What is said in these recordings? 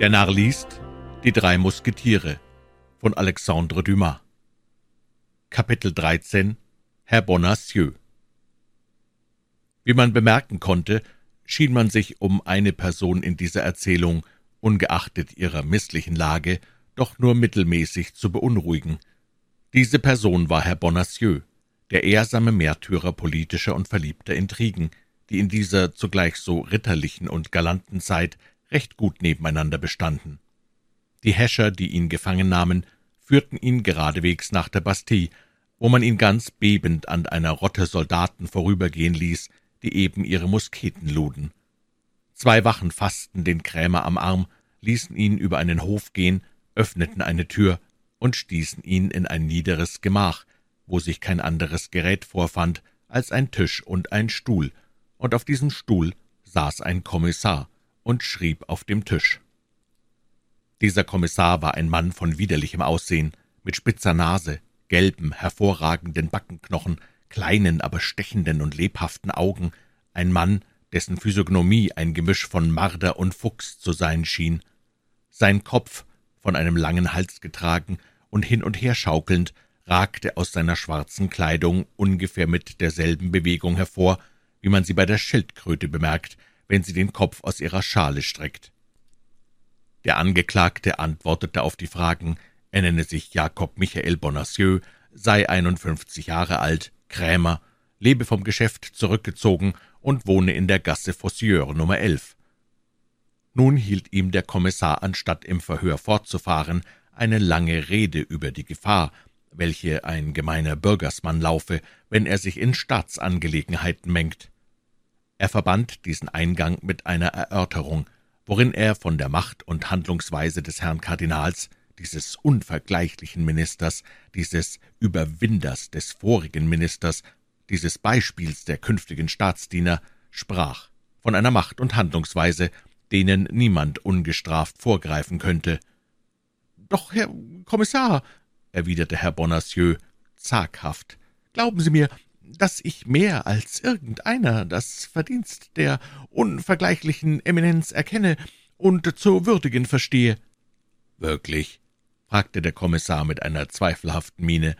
Der Narr liest Die drei Musketiere von Alexandre Dumas. Kapitel 13 Herr Bonacieux. Wie man bemerken konnte, schien man sich um eine Person in dieser Erzählung, ungeachtet ihrer misslichen Lage, doch nur mittelmäßig zu beunruhigen. Diese Person war Herr Bonacieux, der ehrsame Märtyrer politischer und verliebter Intrigen, die in dieser zugleich so ritterlichen und galanten Zeit recht gut nebeneinander bestanden. Die Häscher, die ihn gefangen nahmen, führten ihn geradewegs nach der Bastille, wo man ihn ganz bebend an einer Rotte Soldaten vorübergehen ließ, die eben ihre Musketen luden. Zwei Wachen fassten den Krämer am Arm, ließen ihn über einen Hof gehen, öffneten eine Tür und stießen ihn in ein niederes Gemach, wo sich kein anderes Gerät vorfand als ein Tisch und ein Stuhl, und auf diesem Stuhl saß ein Kommissar und schrieb auf dem Tisch. Dieser Kommissar war ein Mann von widerlichem Aussehen, mit spitzer Nase, gelben, hervorragenden Backenknochen, kleinen, aber stechenden und lebhaften Augen, ein Mann, dessen Physiognomie ein Gemisch von Marder und Fuchs zu sein schien. Sein Kopf, von einem langen Hals getragen und hin und her schaukelnd, ragte aus seiner schwarzen Kleidung ungefähr mit derselben Bewegung hervor, wie man sie bei der Schildkröte bemerkt, wenn sie den Kopf aus ihrer Schale streckt. Der Angeklagte antwortete auf die Fragen, er nenne sich Jakob Michael Bonacieux, sei 51 Jahre alt, Krämer, lebe vom Geschäft zurückgezogen und wohne in der Gasse Fossieur Nummer 11. Nun hielt ihm der Kommissar, anstatt im Verhör fortzufahren, eine lange Rede über die Gefahr, welche ein gemeiner Bürgersmann laufe, wenn er sich in Staatsangelegenheiten mengt. Er verband diesen Eingang mit einer Erörterung, worin er von der Macht und Handlungsweise des Herrn Kardinals, dieses unvergleichlichen Ministers, dieses Überwinders des vorigen Ministers, dieses Beispiels der künftigen Staatsdiener, sprach, von einer Macht und Handlungsweise, denen niemand ungestraft vorgreifen könnte. Doch, Herr Kommissar, erwiderte Herr Bonacieux zaghaft, glauben Sie mir, dass ich mehr als irgendeiner das Verdienst der unvergleichlichen Eminenz erkenne und zu würdigen verstehe. Wirklich? fragte der Kommissar mit einer zweifelhaften Miene.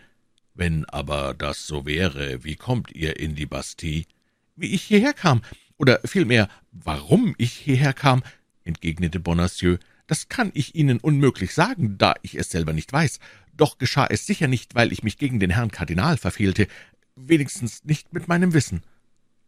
Wenn aber das so wäre, wie kommt ihr in die Bastille? Wie ich hierher kam, oder vielmehr, warum ich hierher kam, entgegnete Bonacieux, das kann ich Ihnen unmöglich sagen, da ich es selber nicht weiß. Doch geschah es sicher nicht, weil ich mich gegen den Herrn Kardinal verfehlte, wenigstens nicht mit meinem Wissen.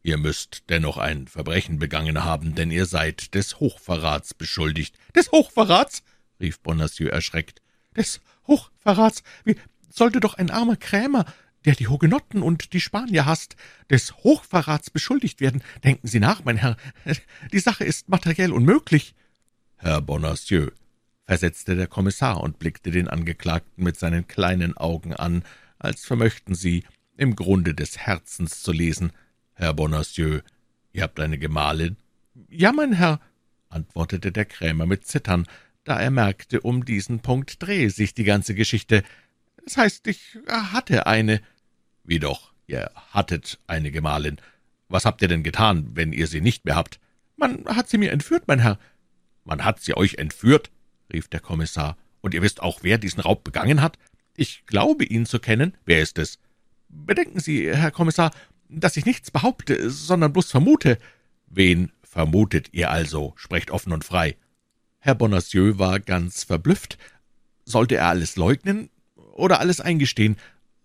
Ihr müsst dennoch ein Verbrechen begangen haben, denn ihr seid des Hochverrats beschuldigt. Des Hochverrats? rief Bonacieux erschreckt. Des Hochverrats? Wie sollte doch ein armer Krämer, der die Hugenotten und die Spanier hasst, des Hochverrats beschuldigt werden? Denken Sie nach, mein Herr. Die Sache ist materiell unmöglich. Herr Bonacieux, versetzte der Kommissar und blickte den Angeklagten mit seinen kleinen Augen an, als vermöchten sie im Grunde des Herzens zu lesen. Herr Bonacieux, ihr habt eine Gemahlin? Ja, mein Herr, antwortete der Krämer mit Zittern, da er merkte, um diesen Punkt drehe sich die ganze Geschichte. Das heißt, ich hatte eine. Wie doch, ihr hattet eine Gemahlin. Was habt ihr denn getan, wenn ihr sie nicht mehr habt? Man hat sie mir entführt, mein Herr. Man hat sie euch entführt? rief der Kommissar. Und ihr wisst auch, wer diesen Raub begangen hat? Ich glaube, ihn zu kennen. Wer ist es? Bedenken Sie, Herr Kommissar, dass ich nichts behaupte, sondern bloß vermute. Wen vermutet ihr also? Sprecht offen und frei. Herr Bonacieux war ganz verblüfft. Sollte er alles leugnen oder alles eingestehen?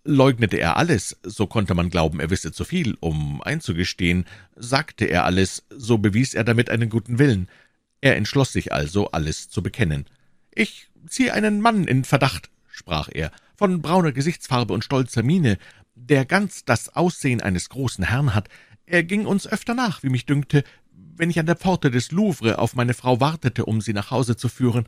Leugnete er alles, so konnte man glauben, er wisse zu viel, um einzugestehen. Sagte er alles, so bewies er damit einen guten Willen. Er entschloss sich also, alles zu bekennen. »Ich ziehe einen Mann in Verdacht«, sprach er, »von brauner Gesichtsfarbe und stolzer Miene, der ganz das Aussehen eines großen Herrn hat. Er ging uns öfter nach, wie mich dünkte, wenn ich an der Pforte des Louvre auf meine Frau wartete, um sie nach Hause zu führen.«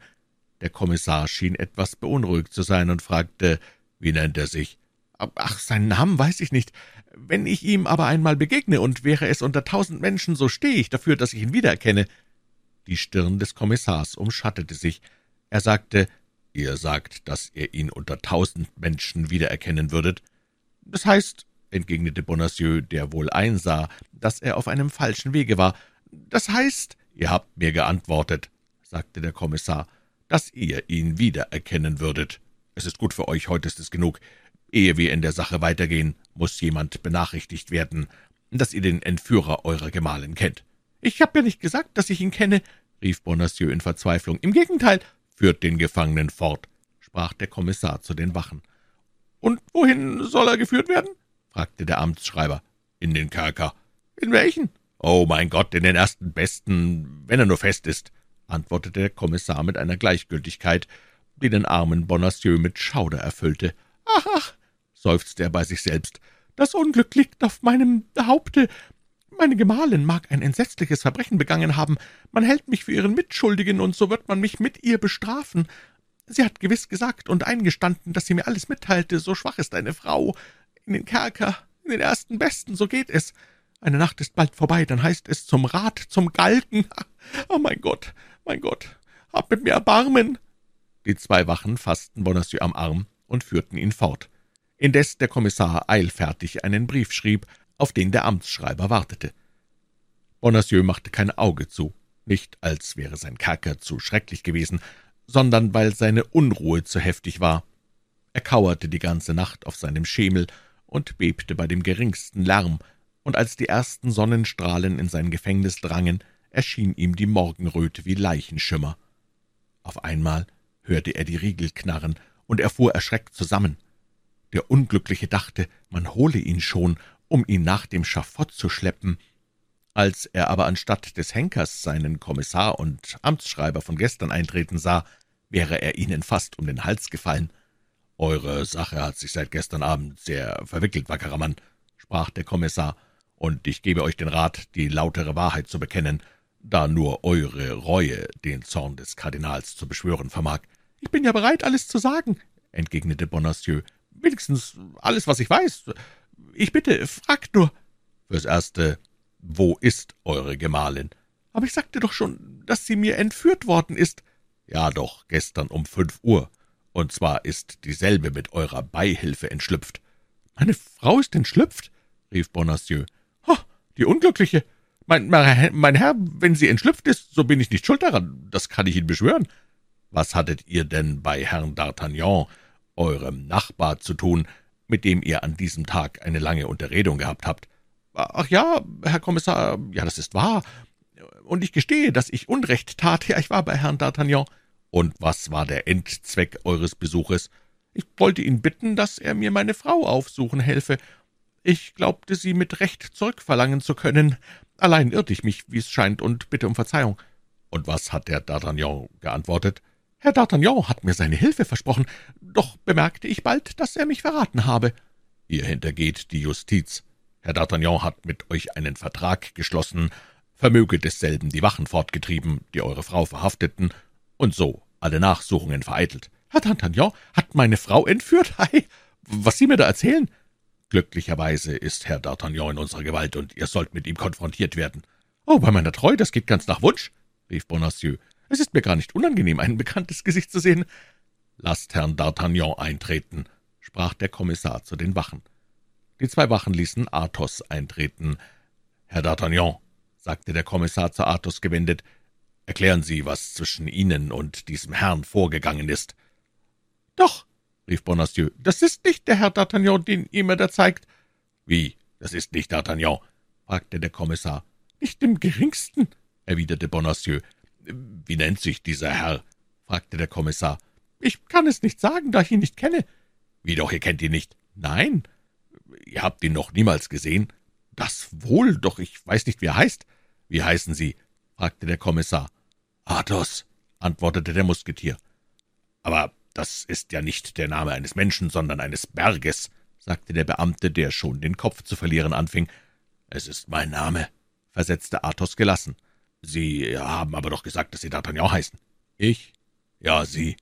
Der Kommissar schien etwas beunruhigt zu sein und fragte, »Wie nennt er sich?« »Ach, seinen Namen weiß ich nicht. Wenn ich ihm aber einmal begegne und wäre es unter tausend Menschen, so stehe ich dafür, dass ich ihn wiedererkenne.« die Stirn des Kommissars umschattete sich. Er sagte, »Ihr sagt, dass ihr ihn unter tausend Menschen wiedererkennen würdet?« »Das heißt«, entgegnete Bonacieux, der wohl einsah, dass er auf einem falschen Wege war, »das heißt, ihr habt mir geantwortet«, sagte der Kommissar, »dass ihr ihn wiedererkennen würdet. Es ist gut für euch, heute ist es genug. Ehe wir in der Sache weitergehen, muss jemand benachrichtigt werden, dass ihr den Entführer eurer Gemahlin kennt.« »Ich habe ja nicht gesagt, dass ich ihn kenne«, rief Bonacieux in Verzweiflung. »Im Gegenteil, führt den Gefangenen fort«, sprach der Kommissar zu den Wachen. »Und wohin soll er geführt werden?« fragte der Amtsschreiber. »In den Kerker.« »In welchen?« »Oh, mein Gott, in den ersten besten, wenn er nur fest ist«, antwortete der Kommissar mit einer Gleichgültigkeit, die den armen Bonacieux mit Schauder erfüllte. »Ach, ach«, seufzte er bei sich selbst, »das Unglück liegt auf meinem Haupte. Meine Gemahlin mag ein entsetzliches Verbrechen begangen haben. Man hält mich für ihren Mitschuldigen, und so wird man mich mit ihr bestrafen. Sie hat gewiss gesagt und eingestanden, dass sie mir alles mitteilte. So schwach ist eine Frau. In den Kerker, in den ersten Besten, so geht es. Eine Nacht ist bald vorbei, dann heißt es zum Rat, zum Galgen. Oh mein Gott, mein Gott, hab mit mir Erbarmen!« Die zwei Wachen fassten Bonacieux am Arm und führten ihn fort, indes der Kommissar eilfertig einen Brief schrieb, auf den der Amtsschreiber wartete. Bonacieux machte kein Auge zu, nicht als wäre sein Kerker zu schrecklich gewesen, sondern weil seine Unruhe zu heftig war. Er kauerte die ganze Nacht auf seinem Schemel und bebte bei dem geringsten Lärm, und als die ersten Sonnenstrahlen in sein Gefängnis drangen, erschien ihm die Morgenröte wie Leichenschimmer. Auf einmal hörte er die Riegel knarren, und er fuhr erschreckt zusammen. Der Unglückliche dachte, man hole ihn schon, um ihn nach dem Schafott zu schleppen. Als er aber anstatt des Henkers seinen Kommissar und Amtsschreiber von gestern eintreten sah, wäre er ihnen fast um den Hals gefallen. »Eure Sache hat sich seit gestern Abend sehr verwickelt, wackerer Mann«, sprach der Kommissar, »und ich gebe euch den Rat, die lautere Wahrheit zu bekennen, da nur eure Reue den Zorn des Kardinals zu beschwören vermag.« »Ich bin ja bereit, alles zu sagen«, entgegnete Bonacieux. »Wenigstens alles, was ich weiß. Ich bitte, fragt nur.« »Fürs Erste, wo ist eure Gemahlin?« »Aber ich sagte doch schon, dass sie mir entführt worden ist.« »Ja doch, gestern um fünf Uhr. Und zwar ist dieselbe mit eurer Beihilfe entschlüpft.« »Meine Frau ist entschlüpft?« rief Bonacieux. »Ha, die Unglückliche! Mein, mein Herr, wenn sie entschlüpft ist, so bin ich nicht schuld daran, das kann ich Ihnen beschwören.« »Was hattet ihr denn bei Herrn D'Artagnan, eurem Nachbar, zu tun, mit dem ihr an diesem Tag eine lange Unterredung gehabt habt?« »Ach ja, Herr Kommissar, ja, das ist wahr. Und ich gestehe, dass ich Unrecht tat. Ja, ich war bei Herrn D'Artagnan.« »Und was war der Endzweck eures Besuches?« »Ich wollte ihn bitten, dass er mir meine Frau aufsuchen helfe. Ich glaubte, sie mit Recht zurückverlangen zu können. Allein irrte ich mich, wie es scheint, und bitte um Verzeihung.« »Und was hat der D'Artagnan geantwortet?« »Herr D'Artagnan hat mir seine Hilfe versprochen, doch bemerkte ich bald, dass er mich verraten habe.« »Ihr hintergeht die Justiz. Herr D'Artagnan hat mit euch einen Vertrag geschlossen, vermöge desselben die Wachen fortgetrieben, die eure Frau verhafteten, und so alle Nachsuchungen vereitelt. Herr D'Artagnan hat meine Frau entführt, hei, was Sie mir da erzählen? Glücklicherweise ist Herr D'Artagnan in unserer Gewalt, und ihr sollt mit ihm konfrontiert werden. Oh, bei meiner Treu, das geht ganz nach Wunsch, rief Bonacieux. Es ist mir gar nicht unangenehm, ein bekanntes Gesicht zu sehen. Lasst Herrn D'Artagnan eintreten, sprach der Kommissar zu den Wachen. Die zwei Wachen ließen Athos eintreten. Herr D'Artagnan, sagte der Kommissar zu Athos gewendet, erklären Sie, was zwischen Ihnen und diesem Herrn vorgegangen ist. Doch, rief Bonacieux, das ist nicht der Herr D'Artagnan, den ihr mir da zeigt. Wie, das ist nicht D'Artagnan? fragte der Kommissar. Nicht im geringsten, erwiderte Bonacieux. Wie nennt sich dieser Herr? fragte der Kommissar. Ich kann es nicht sagen, da ich ihn nicht kenne. Wie doch, ihr kennt ihn nicht? Nein. Ihr habt ihn noch niemals gesehen? Das wohl, doch ich weiß nicht, wie er heißt. Wie heißen Sie? fragte der Kommissar. Athos, antwortete der Musketier. Aber das ist ja nicht der Name eines Menschen, sondern eines Berges, sagte der Beamte, der schon den Kopf zu verlieren anfing. Es ist mein Name, versetzte Athos gelassen. Sie haben aber doch gesagt, dass Sie D'Artagnan heißen. Ich? Ja, Sie.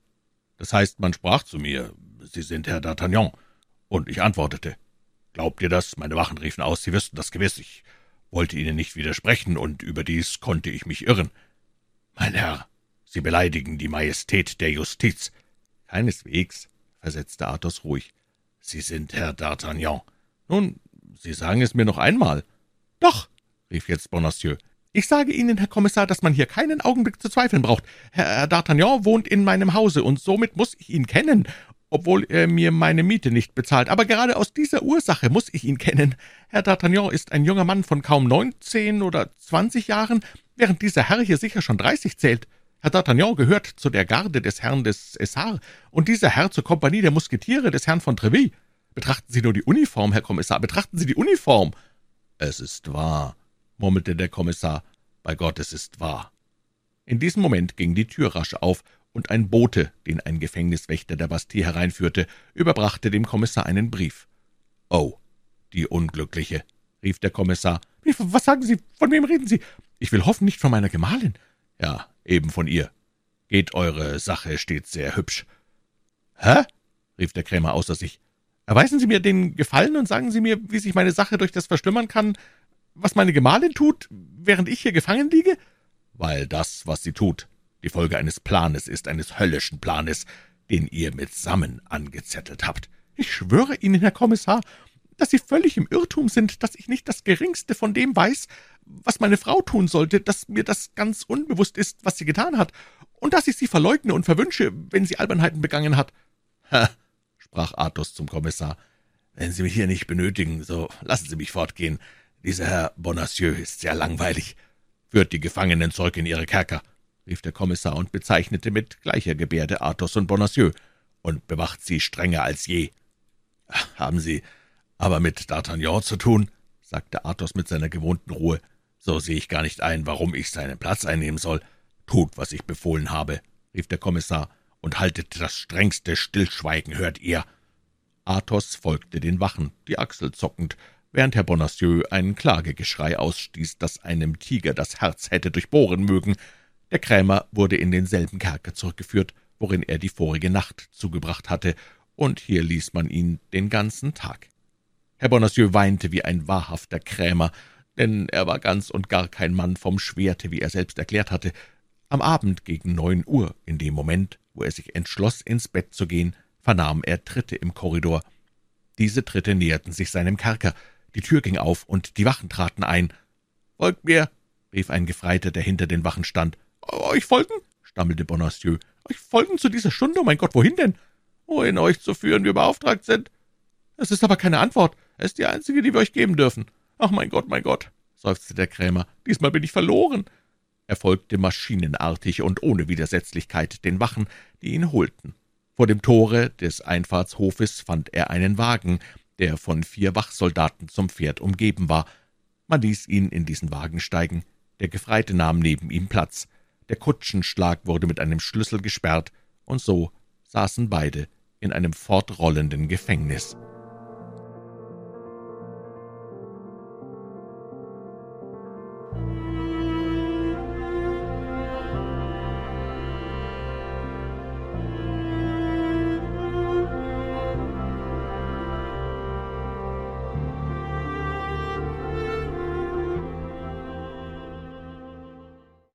Das heißt, man sprach zu mir, Sie sind Herr D'Artagnan. Und ich antwortete. Glaubt ihr das? Meine Wachen riefen aus, Sie wüssten das gewiss. Ich wollte Ihnen nicht widersprechen, und überdies konnte ich mich irren. Mein Herr, Sie beleidigen die Majestät der Justiz. Keineswegs, versetzte Athos ruhig. Sie sind Herr D'Artagnan. Nun, Sie sagen es mir noch einmal. Doch, rief jetzt Bonacieux, Ich sage Ihnen, Herr Kommissar, dass man hier keinen Augenblick zu zweifeln braucht. Herr D'Artagnan wohnt in meinem Hause, und somit muss ich ihn kennen, obwohl er mir meine Miete nicht bezahlt. Aber gerade aus dieser Ursache muss ich ihn kennen. Herr D'Artagnan ist ein junger Mann von kaum neunzehn oder zwanzig Jahren, während dieser Herr hier sicher schon dreißig zählt. Herr D'Artagnan gehört zu der Garde des Herrn des Essar und dieser Herr zur Kompanie der Musketiere des Herrn von Treville. Betrachten Sie nur die Uniform, Herr Kommissar, betrachten Sie die Uniform. Es ist wahr, murmelte der Kommissar. Bei Gott, es ist wahr. In diesem Moment ging die Tür rasch auf, und ein Bote, den ein Gefängniswächter der Bastille hereinführte, überbrachte dem Kommissar einen Brief. »Oh, die Unglückliche«, rief der Kommissar. »Was sagen Sie? Von wem reden Sie? Ich will hoffen, nicht von meiner Gemahlin.« »Ja, eben von ihr. Geht eure Sache stets sehr hübsch.« »Hä?« rief der Krämer außer sich. »Erweisen Sie mir den Gefallen und sagen Sie mir, wie sich meine Sache durch das verschlimmern kann, was meine Gemahlin tut, während ich hier gefangen liege?« »Weil das, was sie tut, die Folge eines Planes ist, eines höllischen Planes, den ihr mitsammen angezettelt habt.« »Ich schwöre Ihnen, Herr Kommissar, dass Sie völlig im Irrtum sind, dass ich nicht das Geringste von dem weiß, was meine Frau tun sollte, dass mir das ganz unbewusst ist, was sie getan hat, und dass ich sie verleugne und verwünsche, wenn sie Albernheiten begangen hat.« »Ha«, sprach Athos zum Kommissar, »wenn Sie mich hier nicht benötigen, so lassen Sie mich fortgehen. Dieser Herr Bonacieux ist sehr langweilig. Führt die Gefangenen zurück in ihre Kerker rief der Kommissar und bezeichnete mit gleicher Gebärde Athos und Bonacieux, und bewacht sie strenger als je. Haben Sie aber mit D'Artagnan zu tun? sagte Athos mit seiner gewohnten Ruhe. So sehe ich gar nicht ein, warum ich seinen Platz einnehmen soll. Tut, was ich befohlen habe, rief der Kommissar, und haltet das strengste Stillschweigen, hört ihr. Athos folgte den Wachen, die Achsel zuckend, während Herr Bonacieux ein Klagegeschrei ausstieß, das einem Tiger das Herz hätte durchbohren mögen, der Krämer wurde in denselben Kerker zurückgeführt, worin er die vorige Nacht zugebracht hatte, und hier ließ man ihn den ganzen Tag. Herr Bonacieux weinte wie ein wahrhafter Krämer, denn er war ganz und gar kein Mann vom Schwerte, wie er selbst erklärt hatte. Am Abend gegen neun Uhr, in dem Moment, wo er sich entschloss, ins Bett zu gehen, vernahm er Tritte im Korridor. Diese Tritte näherten sich seinem Kerker, die Tür ging auf, und die Wachen traten ein. »Folgt mir«, rief ein Gefreiter, der hinter den Wachen stand. »Euch folgen?« stammelte Bonacieux. »Euch folgen zu dieser Stunde? Oh mein Gott, wohin denn?« »Wohin euch zu führen wir beauftragt sind.« »Es ist aber keine Antwort. Es ist die einzige, die wir euch geben dürfen.« »Ach, mein Gott, mein Gott«, seufzte der Krämer, »diesmal bin ich verloren.« Er folgte maschinenartig und ohne Widersetzlichkeit den Wachen, die ihn holten. Vor dem Tore des Einfahrtshofes fand er einen Wagen, der von vier Wachsoldaten zum Pferd umgeben war. Man ließ ihn in diesen Wagen steigen. Der Gefreite nahm neben ihm Platz. Der Kutschenschlag wurde mit einem Schlüssel gesperrt, und so saßen beide in einem fortrollenden Gefängnis.